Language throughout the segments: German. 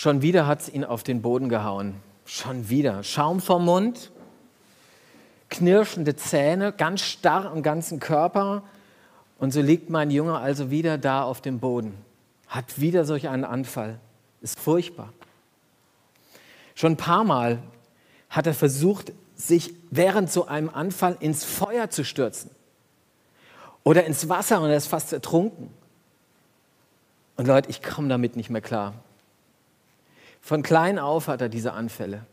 Schon wieder hat es ihn auf den Boden gehauen. Schon wieder. Schaum vom Mund, knirschende Zähne, ganz starr am ganzen Körper. Und so liegt mein Junge also wieder da auf dem Boden. Hat wieder solch einen Anfall. Ist furchtbar. Schon ein paar Mal hat er versucht, sich während so einem Anfall ins Feuer zu stürzen oder ins Wasser und er ist fast ertrunken. Und Leute, ich komme damit nicht mehr klar. Von klein auf hat er diese Anfälle.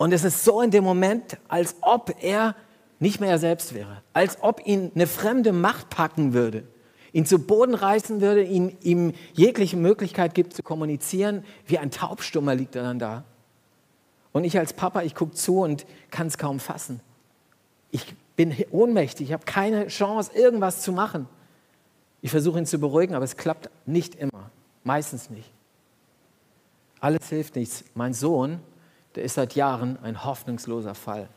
Und es ist so in dem Moment, als ob er nicht mehr er selbst wäre, als ob ihn eine fremde Macht packen würde, ihn zu Boden reißen würde, ihm, ihm jegliche Möglichkeit gibt zu kommunizieren. Wie ein Taubstummer liegt er dann da. Und ich als Papa, ich gucke zu und kann es kaum fassen. Ich bin ohnmächtig, ich habe keine Chance, irgendwas zu machen. Ich versuche ihn zu beruhigen, aber es klappt nicht immer, meistens nicht. Alles hilft nichts. Mein Sohn, der ist seit Jahren ein hoffnungsloser Fall.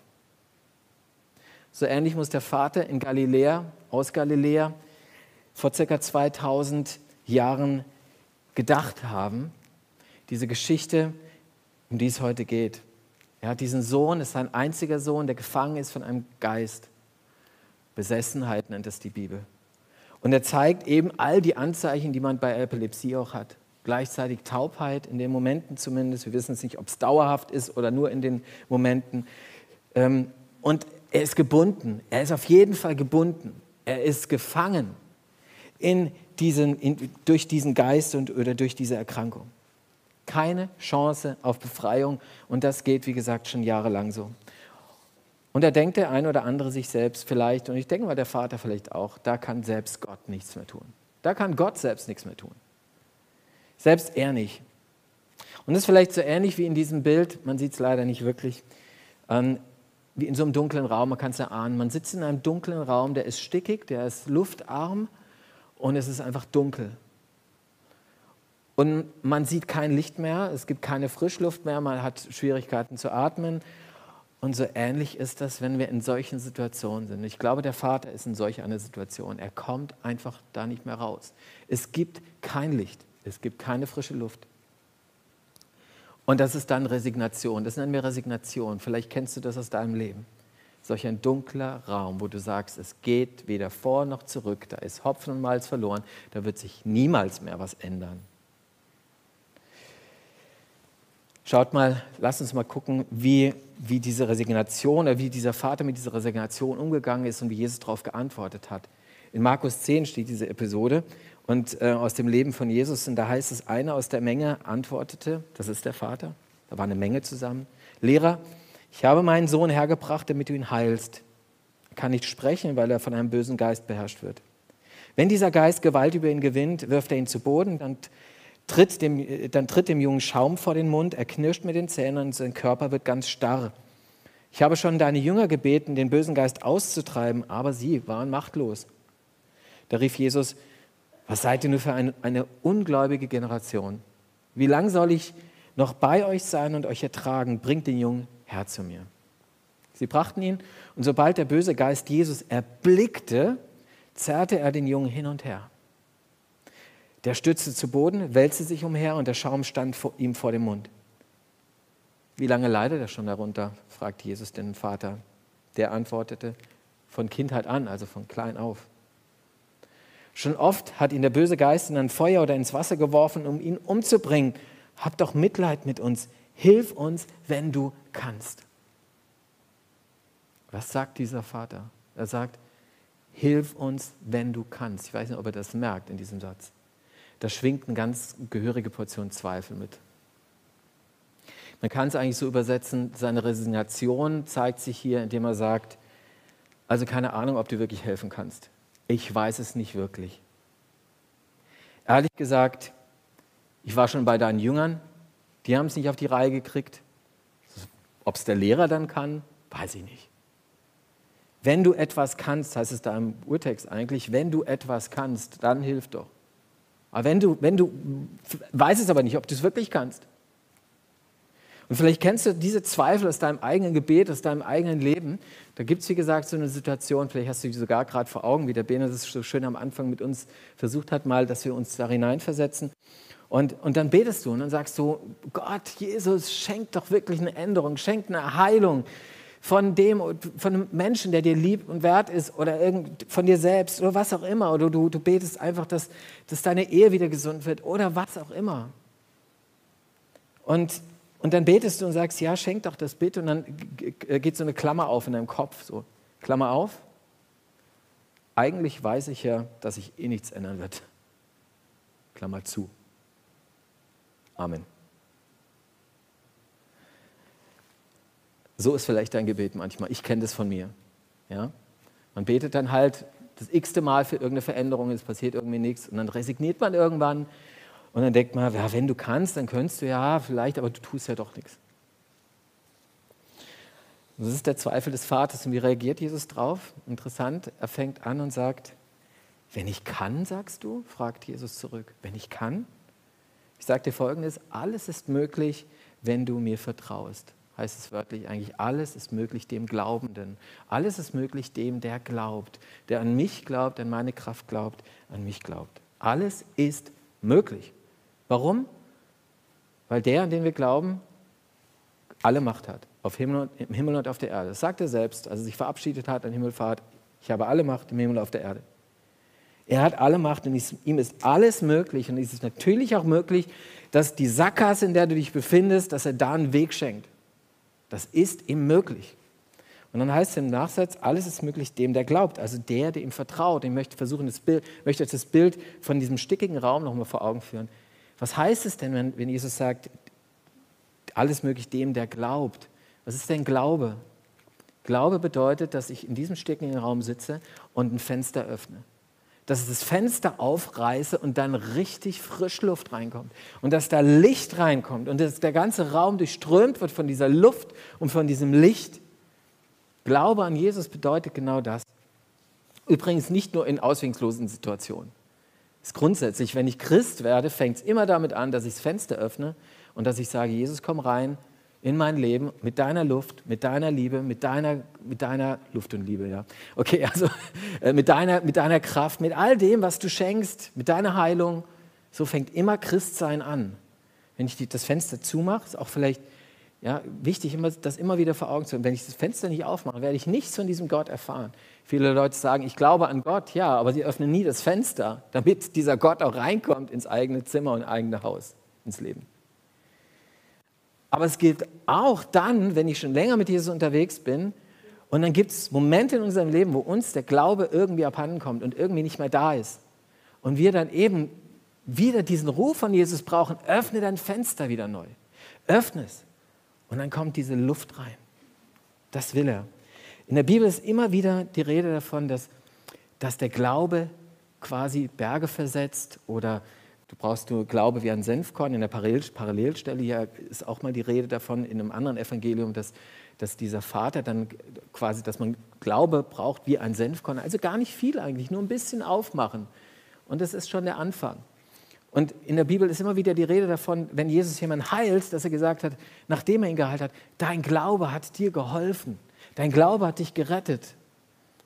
So ähnlich muss der Vater in Galiläa, aus Galiläa, vor ca. 2000 Jahren gedacht haben. Diese Geschichte, um die es heute geht. Er hat diesen Sohn, ist sein einziger Sohn, der gefangen ist von einem Geist. Besessenheit nennt es die Bibel. Und er zeigt eben all die Anzeichen, die man bei Epilepsie auch hat. Gleichzeitig Taubheit, in den Momenten zumindest. Wir wissen es nicht, ob es dauerhaft ist oder nur in den Momenten. Ähm, und er ist gebunden. Er ist auf jeden Fall gebunden. Er ist gefangen in diesen, in, durch diesen Geist und, oder durch diese Erkrankung keine Chance auf Befreiung und das geht, wie gesagt, schon jahrelang so. Und da denkt der ein oder andere sich selbst vielleicht, und ich denke mal der Vater vielleicht auch, da kann selbst Gott nichts mehr tun. Da kann Gott selbst nichts mehr tun. Selbst er nicht. Und das ist vielleicht so ähnlich wie in diesem Bild, man sieht es leider nicht wirklich, ähm, wie in so einem dunklen Raum, man kann es erahnen. Man sitzt in einem dunklen Raum, der ist stickig, der ist luftarm und es ist einfach dunkel. Und man sieht kein Licht mehr, es gibt keine Frischluft mehr, man hat Schwierigkeiten zu atmen. Und so ähnlich ist das, wenn wir in solchen Situationen sind. Ich glaube, der Vater ist in solch einer Situation. Er kommt einfach da nicht mehr raus. Es gibt kein Licht, es gibt keine frische Luft. Und das ist dann Resignation. Das nennen wir Resignation. Vielleicht kennst du das aus deinem Leben. Solch ein dunkler Raum, wo du sagst, es geht weder vor noch zurück, da ist Hopfen und Malz verloren, da wird sich niemals mehr was ändern. Schaut mal, lasst uns mal gucken, wie, wie diese Resignation oder wie dieser Vater mit dieser Resignation umgegangen ist und wie Jesus darauf geantwortet hat. In Markus 10 steht diese Episode und äh, aus dem Leben von Jesus und da heißt es, einer aus der Menge antwortete, das ist der Vater, da war eine Menge zusammen, Lehrer, ich habe meinen Sohn hergebracht, damit du ihn heilst. Er kann nicht sprechen, weil er von einem bösen Geist beherrscht wird. Wenn dieser Geist Gewalt über ihn gewinnt, wirft er ihn zu Boden und tritt dem, dann tritt dem Jungen Schaum vor den Mund, er knirscht mit den Zähnen und sein Körper wird ganz starr. Ich habe schon deine Jünger gebeten, den bösen Geist auszutreiben, aber sie waren machtlos. Da rief Jesus, was seid ihr nur für eine, eine ungläubige Generation? Wie lange soll ich noch bei euch sein und euch ertragen? Bringt den Jungen her zu mir. Sie brachten ihn und sobald der böse Geist Jesus erblickte, zerrte er den Jungen hin und her. Der stürzte zu Boden, wälzte sich umher und der Schaum stand vor ihm vor dem Mund. Wie lange leidet er schon darunter? fragt Jesus den Vater. Der antwortete, von Kindheit an, also von klein auf. Schon oft hat ihn der böse Geist in ein Feuer oder ins Wasser geworfen, um ihn umzubringen. Hab doch Mitleid mit uns. Hilf uns, wenn du kannst. Was sagt dieser Vater? Er sagt, hilf uns, wenn du kannst. Ich weiß nicht, ob er das merkt in diesem Satz da schwingt eine ganz gehörige Portion Zweifel mit. Man kann es eigentlich so übersetzen, seine Resignation zeigt sich hier, indem er sagt, also keine Ahnung, ob du wirklich helfen kannst. Ich weiß es nicht wirklich. Ehrlich gesagt, ich war schon bei deinen Jüngern, die haben es nicht auf die Reihe gekriegt. Ob es der Lehrer dann kann, weiß ich nicht. Wenn du etwas kannst, heißt es da im Urtext eigentlich, wenn du etwas kannst, dann hilf doch. Aber wenn du, wenn du, weißt es aber nicht, ob du es wirklich kannst. Und vielleicht kennst du diese Zweifel aus deinem eigenen Gebet, aus deinem eigenen Leben. Da gibt es, wie gesagt, so eine Situation, vielleicht hast du die sogar gerade vor Augen, wie der Bene das so schön am Anfang mit uns versucht hat, mal, dass wir uns da hineinversetzen. Und, und dann betest du und dann sagst du, Gott, Jesus, schenk doch wirklich eine Änderung, schenk eine Heilung von dem, von einem Menschen, der dir lieb und wert ist oder irgend, von dir selbst oder was auch immer. Oder du, du betest einfach, dass, dass deine Ehe wieder gesund wird oder was auch immer. Und, und dann betest du und sagst, ja, schenk doch das bitte. Und dann geht so eine Klammer auf in deinem Kopf. So, Klammer auf. Eigentlich weiß ich ja, dass sich eh nichts ändern wird. Klammer zu. Amen. So ist vielleicht dein Gebet manchmal. Ich kenne das von mir. Ja? Man betet dann halt das x-te Mal für irgendeine Veränderung, es passiert irgendwie nichts und dann resigniert man irgendwann und dann denkt man, ja, wenn du kannst, dann könntest du ja vielleicht, aber du tust ja doch nichts. Und das ist der Zweifel des Vaters. Und wie reagiert Jesus drauf? Interessant, er fängt an und sagt, wenn ich kann, sagst du? fragt Jesus zurück. Wenn ich kann? Ich sage dir folgendes, alles ist möglich, wenn du mir vertraust. Heißt es wörtlich eigentlich, alles ist möglich dem Glaubenden. Alles ist möglich dem, der glaubt, der an mich glaubt, an meine Kraft glaubt, an mich glaubt. Alles ist möglich. Warum? Weil der, an den wir glauben, alle Macht hat, auf Himmel und, im Himmel und auf der Erde. Das sagt er selbst, als er sich verabschiedet hat an Himmelfahrt. Ich habe alle Macht im Himmel und auf der Erde. Er hat alle Macht und ihm ist alles möglich. Und es ist natürlich auch möglich, dass die Sackgasse, in der du dich befindest, dass er da einen Weg schenkt. Das ist ihm möglich. Und dann heißt es im Nachsatz, alles ist möglich dem, der glaubt, also der, der ihm vertraut. Ich möchte versuchen, das Bild, möchte euch das Bild von diesem stickigen Raum nochmal vor Augen führen. Was heißt es denn, wenn, wenn Jesus sagt, alles möglich dem, der glaubt? Was ist denn Glaube? Glaube bedeutet, dass ich in diesem stickigen Raum sitze und ein Fenster öffne. Dass ich das Fenster aufreiße und dann richtig Frischluft reinkommt. Und dass da Licht reinkommt und dass der ganze Raum durchströmt wird von dieser Luft und von diesem Licht. Glaube an Jesus bedeutet genau das. Übrigens nicht nur in ausweglosen Situationen ist grundsätzlich, wenn ich Christ werde, fängt es immer damit an, dass ich das Fenster öffne und dass ich sage, Jesus, komm rein in mein Leben mit deiner Luft, mit deiner Liebe, mit deiner, mit deiner Luft und Liebe, ja. Okay, also äh, mit, deiner, mit deiner Kraft, mit all dem, was du schenkst, mit deiner Heilung. So fängt immer Christsein an. Wenn ich die, das Fenster zumache, ist auch vielleicht ja, wichtig, immer, das immer wieder vor Augen zu haben. Wenn ich das Fenster nicht aufmache, werde ich nichts von diesem Gott erfahren. Viele Leute sagen, ich glaube an Gott, ja, aber sie öffnen nie das Fenster, damit dieser Gott auch reinkommt ins eigene Zimmer und eigene Haus, ins Leben. Aber es gilt auch dann, wenn ich schon länger mit Jesus unterwegs bin und dann gibt es Momente in unserem Leben, wo uns der Glaube irgendwie abhanden kommt und irgendwie nicht mehr da ist. Und wir dann eben wieder diesen Ruf von Jesus brauchen, öffne dein Fenster wieder neu. Öffne es. Und dann kommt diese Luft rein. Das will er. In der Bibel ist immer wieder die Rede davon, dass, dass der Glaube quasi Berge versetzt oder du brauchst nur Glaube wie ein Senfkorn. In der Parallelstelle hier ist auch mal die Rede davon in einem anderen Evangelium, dass, dass dieser Vater dann quasi, dass man Glaube braucht wie ein Senfkorn. Also gar nicht viel eigentlich, nur ein bisschen aufmachen. Und das ist schon der Anfang. Und in der Bibel ist immer wieder die Rede davon, wenn Jesus jemanden heilt, dass er gesagt hat, nachdem er ihn geheilt hat, dein Glaube hat dir geholfen. Dein Glaube hat dich gerettet.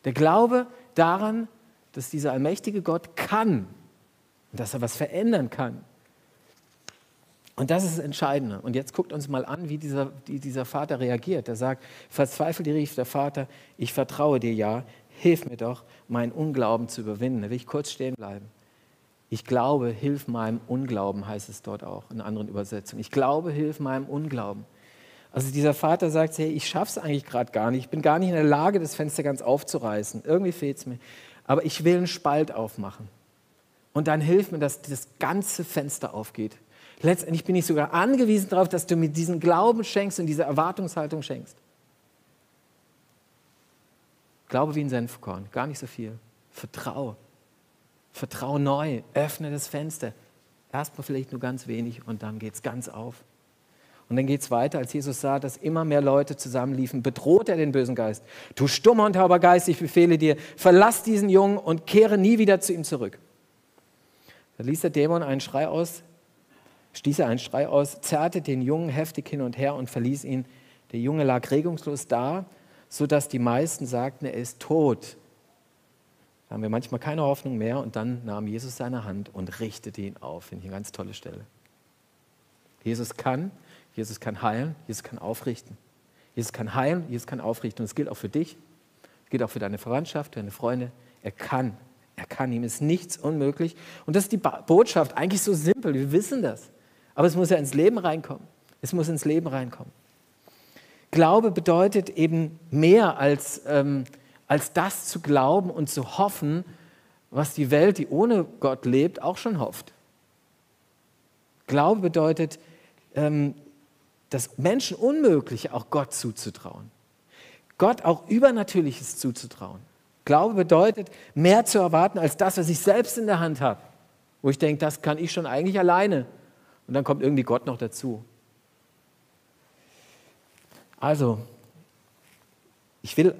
Der Glaube daran, dass dieser allmächtige Gott kann und dass er was verändern kann. Und das ist das Entscheidende. Und jetzt guckt uns mal an, wie dieser, wie dieser Vater reagiert. Er sagt, verzweifelt rief der Vater, ich vertraue dir ja, hilf mir doch, meinen Unglauben zu überwinden. Da will ich kurz stehen bleiben. Ich glaube, hilf meinem Unglauben, heißt es dort auch in anderen Übersetzungen. Ich glaube, hilf meinem Unglauben. Also dieser Vater sagt, hey, ich schaffe es eigentlich gerade gar nicht. Ich bin gar nicht in der Lage, das Fenster ganz aufzureißen. Irgendwie fehlt es mir. Aber ich will einen Spalt aufmachen. Und dann hilf mir, dass das ganze Fenster aufgeht. Letztendlich bin ich sogar angewiesen darauf, dass du mir diesen Glauben schenkst und diese Erwartungshaltung schenkst. Glaube wie ein Senfkorn, gar nicht so viel. Vertraue. Vertraue neu. Öffne das Fenster. Erstmal vielleicht nur ganz wenig und dann geht es ganz auf. Und dann geht es weiter, als Jesus sah, dass immer mehr Leute zusammenliefen, bedroht er den bösen Geist. Du stummer und tauber Geist, ich befehle dir, verlass diesen Jungen und kehre nie wieder zu ihm zurück. Da ließ der Dämon einen Schrei aus, stieß er einen Schrei aus, zerrte den Jungen heftig hin und her und verließ ihn. Der Junge lag regungslos da, sodass die meisten sagten, er ist tot. Haben wir manchmal keine Hoffnung mehr und dann nahm Jesus seine Hand und richtete ihn auf. Finde ich eine ganz tolle Stelle. Jesus kann, Jesus kann heilen, Jesus kann aufrichten. Jesus kann heilen, Jesus kann aufrichten. Und es gilt auch für dich, es gilt auch für deine Verwandtschaft, deine Freunde. Er kann, er kann. Ihm ist nichts unmöglich. Und das ist die Botschaft, eigentlich so simpel, wir wissen das. Aber es muss ja ins Leben reinkommen. Es muss ins Leben reinkommen. Glaube bedeutet eben mehr als, ähm, als das zu glauben und zu hoffen, was die Welt, die ohne Gott lebt, auch schon hofft. Glaube bedeutet, ähm, das Menschen Unmögliche auch Gott zuzutrauen. Gott auch Übernatürliches zuzutrauen. Glaube bedeutet, mehr zu erwarten als das, was ich selbst in der Hand habe. Wo ich denke, das kann ich schon eigentlich alleine. Und dann kommt irgendwie Gott noch dazu. Also, ich will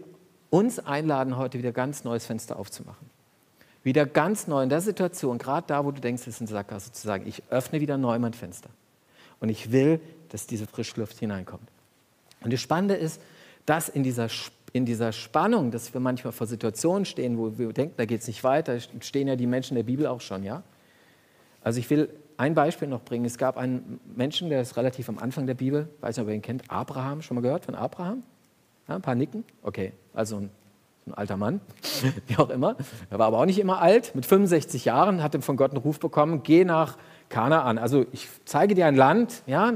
uns einladen, heute wieder ganz neues Fenster aufzumachen. Wieder ganz neu in der Situation, gerade da, wo du denkst, es ist ein Sackgasse, zu sagen, ich öffne wieder neu mein Fenster. Und ich will, dass diese Frischluft hineinkommt. Und das Spannende ist, dass in dieser, in dieser Spannung, dass wir manchmal vor Situationen stehen, wo wir denken, da geht es nicht weiter, stehen ja die Menschen der Bibel auch schon, ja? Also ich will ein Beispiel noch bringen. Es gab einen Menschen, der ist relativ am Anfang der Bibel, weiß nicht, ob ihr ihn kennt, Abraham, schon mal gehört von Abraham? Ja, ein paar Nicken? Okay, also ein, ein alter Mann, wie auch immer. Er war aber auch nicht immer alt. Mit 65 Jahren hat von Gott einen Ruf bekommen, geh nach Kanaan. Also ich zeige dir ein Land, ja,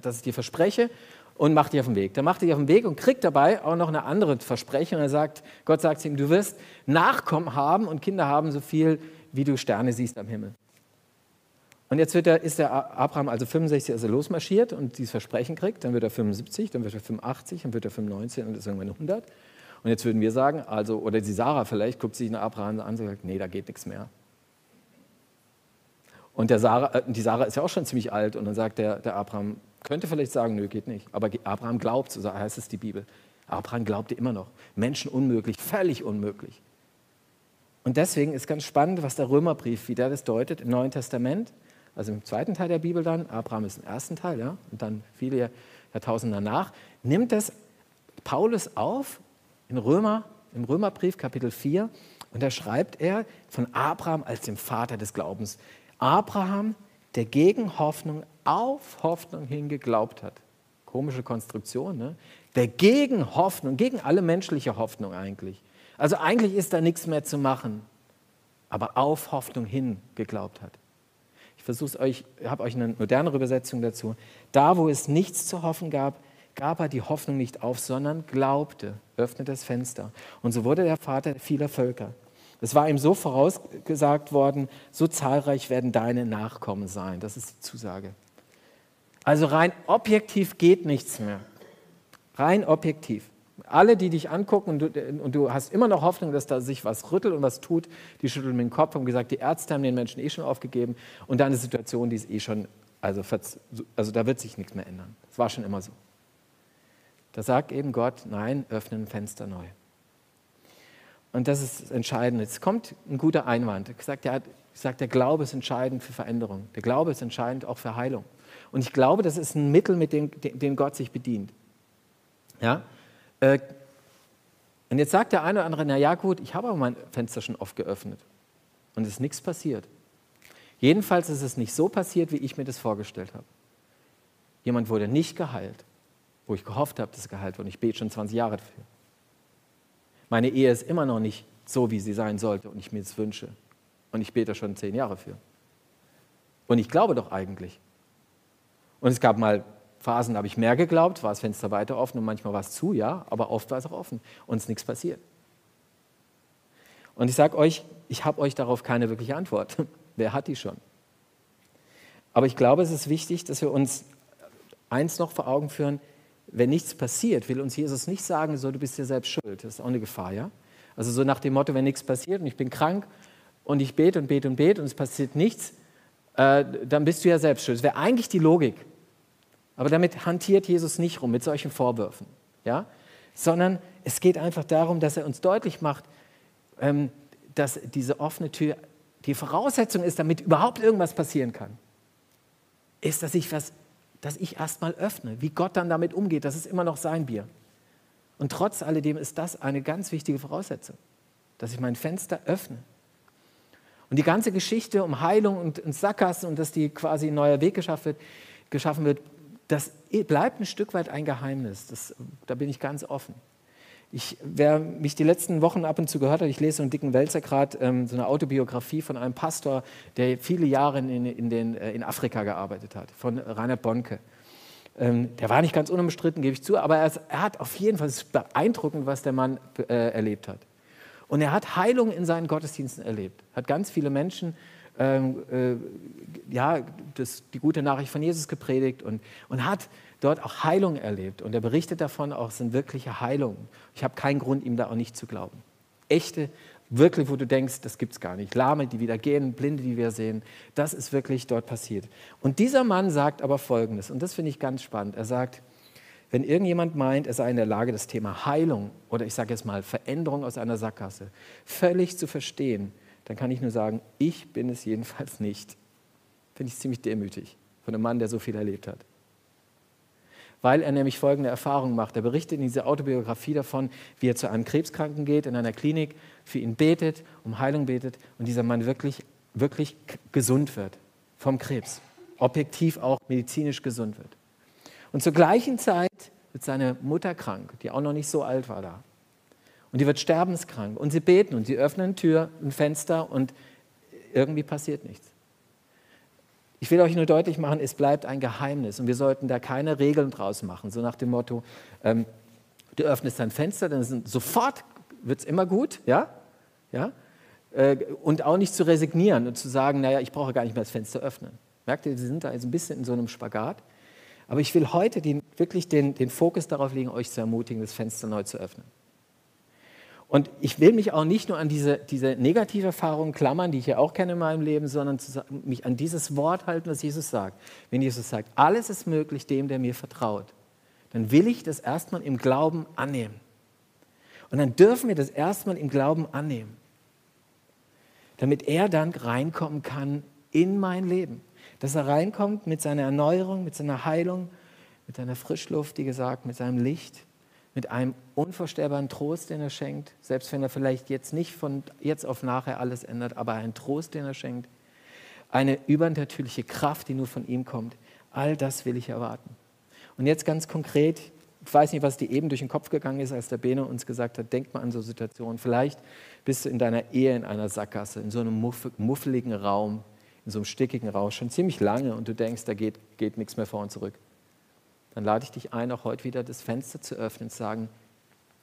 das ich dir verspreche und mach dich auf den Weg. Der macht dich auf den Weg und kriegt dabei auch noch eine andere Versprechung. Er sagt, Gott sagt zu ihm, du wirst Nachkommen haben und Kinder haben so viel, wie du Sterne siehst am Himmel. Und jetzt wird er, ist der Abraham also 65, als er losmarschiert und dieses Versprechen kriegt, dann wird er 75, dann wird er 85, dann wird er 95 und ist irgendwann 100. Und jetzt würden wir sagen, also, oder die Sarah vielleicht, guckt sich den Abraham an und sagt, nee, da geht nichts mehr. Und der Sarah, äh, die Sarah ist ja auch schon ziemlich alt und dann sagt der, der Abraham, könnte vielleicht sagen, nö, geht nicht. Aber Abraham glaubt, so heißt es die Bibel. Abraham glaubte immer noch. Menschen unmöglich, völlig unmöglich. Und deswegen ist ganz spannend, was der Römerbrief, wie der das deutet im Neuen Testament, also im zweiten Teil der Bibel dann, Abraham ist im ersten Teil, ja, und dann viele Jahrtausende danach, nimmt das Paulus auf in Römer, im Römerbrief Kapitel 4 und da schreibt er von Abraham als dem Vater des Glaubens. Abraham, der gegen Hoffnung auf Hoffnung hin geglaubt hat. Komische Konstruktion, ne? Der gegen Hoffnung, gegen alle menschliche Hoffnung eigentlich. Also eigentlich ist da nichts mehr zu machen, aber auf Hoffnung hin geglaubt hat. Ich versuche euch, habe euch eine modernere Übersetzung dazu. Da, wo es nichts zu hoffen gab, gab er die Hoffnung nicht auf, sondern glaubte, öffnete das Fenster. Und so wurde der Vater vieler Völker. Es war ihm so vorausgesagt worden, so zahlreich werden deine Nachkommen sein. Das ist die Zusage. Also rein objektiv geht nichts mehr. Rein objektiv. Alle, die dich angucken und du, und du, hast immer noch Hoffnung, dass da sich was rüttelt und was tut, die schütteln mit dem Kopf und gesagt, die Ärzte haben den Menschen eh schon aufgegeben und deine Situation, die ist eh schon, also, also da wird sich nichts mehr ändern. Das war schon immer so. Da sagt eben Gott, nein, öffne ein Fenster neu. Und das ist entscheidend. Jetzt kommt ein guter Einwand. Ich sage, der, sag, der Glaube ist entscheidend für Veränderung. Der Glaube ist entscheidend auch für Heilung. Und ich glaube, das ist ein Mittel, mit dem, dem Gott sich bedient. Ja? Äh, und jetzt sagt der eine oder andere, na ja gut, ich habe aber mein Fenster schon oft geöffnet und es ist nichts passiert. Jedenfalls ist es nicht so passiert, wie ich mir das vorgestellt habe. Jemand wurde nicht geheilt, wo ich gehofft habe, dass er geheilt wird. Ich bete schon 20 Jahre dafür. Meine Ehe ist immer noch nicht so, wie sie sein sollte und ich mir das wünsche. Und ich bete schon zehn Jahre für. Und ich glaube doch eigentlich. Und es gab mal Phasen, habe ich mehr geglaubt, war das Fenster weiter offen und manchmal war es zu, ja, aber oft war es auch offen und es ist nichts passiert. Und ich sage euch, ich habe euch darauf keine wirkliche Antwort. Wer hat die schon? Aber ich glaube, es ist wichtig, dass wir uns eins noch vor Augen führen, wenn nichts passiert, will uns Jesus nicht sagen, so, du bist dir selbst schuld. Das ist auch eine Gefahr, ja? Also so nach dem Motto, wenn nichts passiert und ich bin krank und ich bete und bete und bete und es passiert nichts, äh, dann bist du ja selbst schuld. Das wäre eigentlich die Logik. Aber damit hantiert Jesus nicht rum, mit solchen Vorwürfen, ja? Sondern es geht einfach darum, dass er uns deutlich macht, ähm, dass diese offene Tür die Voraussetzung ist, damit überhaupt irgendwas passieren kann, ist, dass ich was dass ich erstmal öffne. Wie Gott dann damit umgeht, das ist immer noch sein Bier. Und trotz alledem ist das eine ganz wichtige Voraussetzung. dass ich mein Fenster öffne. Und die ganze Geschichte um Heilung und, und Sackgassen und dass die quasi ein neuer Weg geschaffen wird, geschaffen wird, das bleibt ein Stück weit ein Geheimnis. Das, da bin ich ganz offen. Ich, wer mich die letzten Wochen ab und zu gehört hat, ich lese so einen dicken Wälzer gerade, ähm, so eine Autobiografie von einem Pastor, der viele Jahre in, in, den, äh, in Afrika gearbeitet hat, von Reinhard Bonke. Ähm, der war nicht ganz unumstritten, gebe ich zu, aber er, er hat auf jeden Fall, beeindruckend, was der Mann äh, erlebt hat. Und er hat Heilung in seinen Gottesdiensten erlebt, hat ganz viele Menschen ähm, äh, ja, das, die gute Nachricht von Jesus gepredigt und, und hat dort auch Heilung erlebt. Und er berichtet davon auch, es sind wirkliche Heilungen. Ich habe keinen Grund, ihm da auch nicht zu glauben. Echte, wirklich, wo du denkst, das gibt es gar nicht. Lahme, die wieder gehen, Blinde, die wir sehen, das ist wirklich dort passiert. Und dieser Mann sagt aber Folgendes, und das finde ich ganz spannend. Er sagt, wenn irgendjemand meint, er sei in der Lage, das Thema Heilung oder ich sage jetzt mal Veränderung aus einer Sackgasse völlig zu verstehen, dann kann ich nur sagen, ich bin es jedenfalls nicht. Finde ich ziemlich demütig von einem Mann, der so viel erlebt hat. Weil er nämlich folgende Erfahrung macht. Er berichtet in dieser Autobiografie davon, wie er zu einem Krebskranken geht, in einer Klinik, für ihn betet, um Heilung betet und dieser Mann wirklich, wirklich gesund wird vom Krebs. Objektiv auch medizinisch gesund wird. Und zur gleichen Zeit wird seine Mutter krank, die auch noch nicht so alt war da. Und die wird sterbenskrank. Und sie beten und sie öffnen Tür, ein Fenster und irgendwie passiert nichts. Ich will euch nur deutlich machen, es bleibt ein Geheimnis und wir sollten da keine Regeln draus machen. So nach dem Motto, ähm, du öffnest dein Fenster, dann sind, sofort wird es immer gut, ja? ja? Äh, und auch nicht zu resignieren und zu sagen, naja, ich brauche gar nicht mehr das Fenster öffnen. Merkt ihr, sie sind da jetzt ein bisschen in so einem Spagat. Aber ich will heute den, wirklich den, den Fokus darauf legen, euch zu ermutigen, das Fenster neu zu öffnen. Und ich will mich auch nicht nur an diese, diese negative Erfahrung klammern, die ich ja auch kenne in meinem Leben, sondern mich an dieses Wort halten, was Jesus sagt. Wenn Jesus sagt, alles ist möglich dem, der mir vertraut, dann will ich das erstmal im Glauben annehmen. Und dann dürfen wir das erstmal im Glauben annehmen, damit er dann reinkommen kann in mein Leben dass er reinkommt mit seiner Erneuerung, mit seiner Heilung, mit seiner Frischluft, wie gesagt, mit seinem Licht, mit einem unvorstellbaren Trost, den er schenkt, selbst wenn er vielleicht jetzt nicht von jetzt auf nachher alles ändert, aber ein Trost, den er schenkt, eine übernatürliche Kraft, die nur von ihm kommt. All das will ich erwarten. Und jetzt ganz konkret, ich weiß nicht, was dir eben durch den Kopf gegangen ist, als der Bene uns gesagt hat, denk mal an so Situationen. Vielleicht bist du in deiner Ehe in einer Sackgasse, in so einem muffeligen Raum, in so einem stickigen Rausch schon ziemlich lange und du denkst, da geht, geht nichts mehr vor und zurück, dann lade ich dich ein, auch heute wieder das Fenster zu öffnen und zu sagen,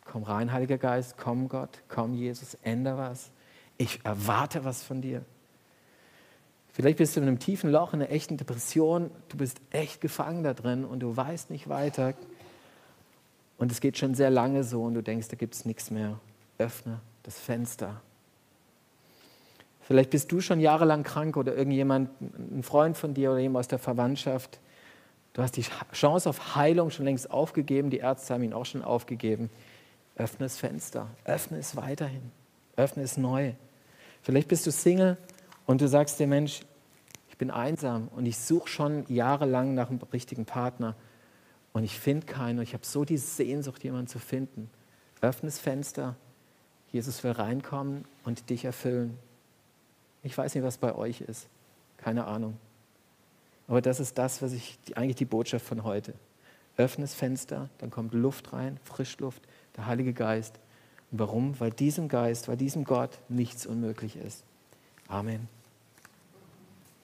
komm rein, Heiliger Geist, komm Gott, komm Jesus, ändere was. Ich erwarte was von dir. Vielleicht bist du in einem tiefen Loch, in einer echten Depression, du bist echt gefangen da drin und du weißt nicht weiter. Und es geht schon sehr lange so und du denkst, da gibt es nichts mehr. Öffne das Fenster Vielleicht bist du schon jahrelang krank oder irgendjemand, ein Freund von dir oder jemand aus der Verwandtschaft. Du hast die Chance auf Heilung schon längst aufgegeben, die Ärzte haben ihn auch schon aufgegeben. Öffne das Fenster, öffne es weiterhin, öffne es neu. Vielleicht bist du Single und du sagst dir, Mensch, ich bin einsam und ich suche schon jahrelang nach einem richtigen Partner und ich finde keinen und ich habe so die Sehnsucht, jemanden zu finden. Öffne das Fenster, Jesus will reinkommen und dich erfüllen. Ich weiß nicht, was bei euch ist. Keine Ahnung. Aber das ist das, was ich, eigentlich die Botschaft von heute. Öffne das Fenster, dann kommt Luft rein, Frischluft, der Heilige Geist. Und warum? Weil diesem Geist, weil diesem Gott nichts unmöglich ist. Amen.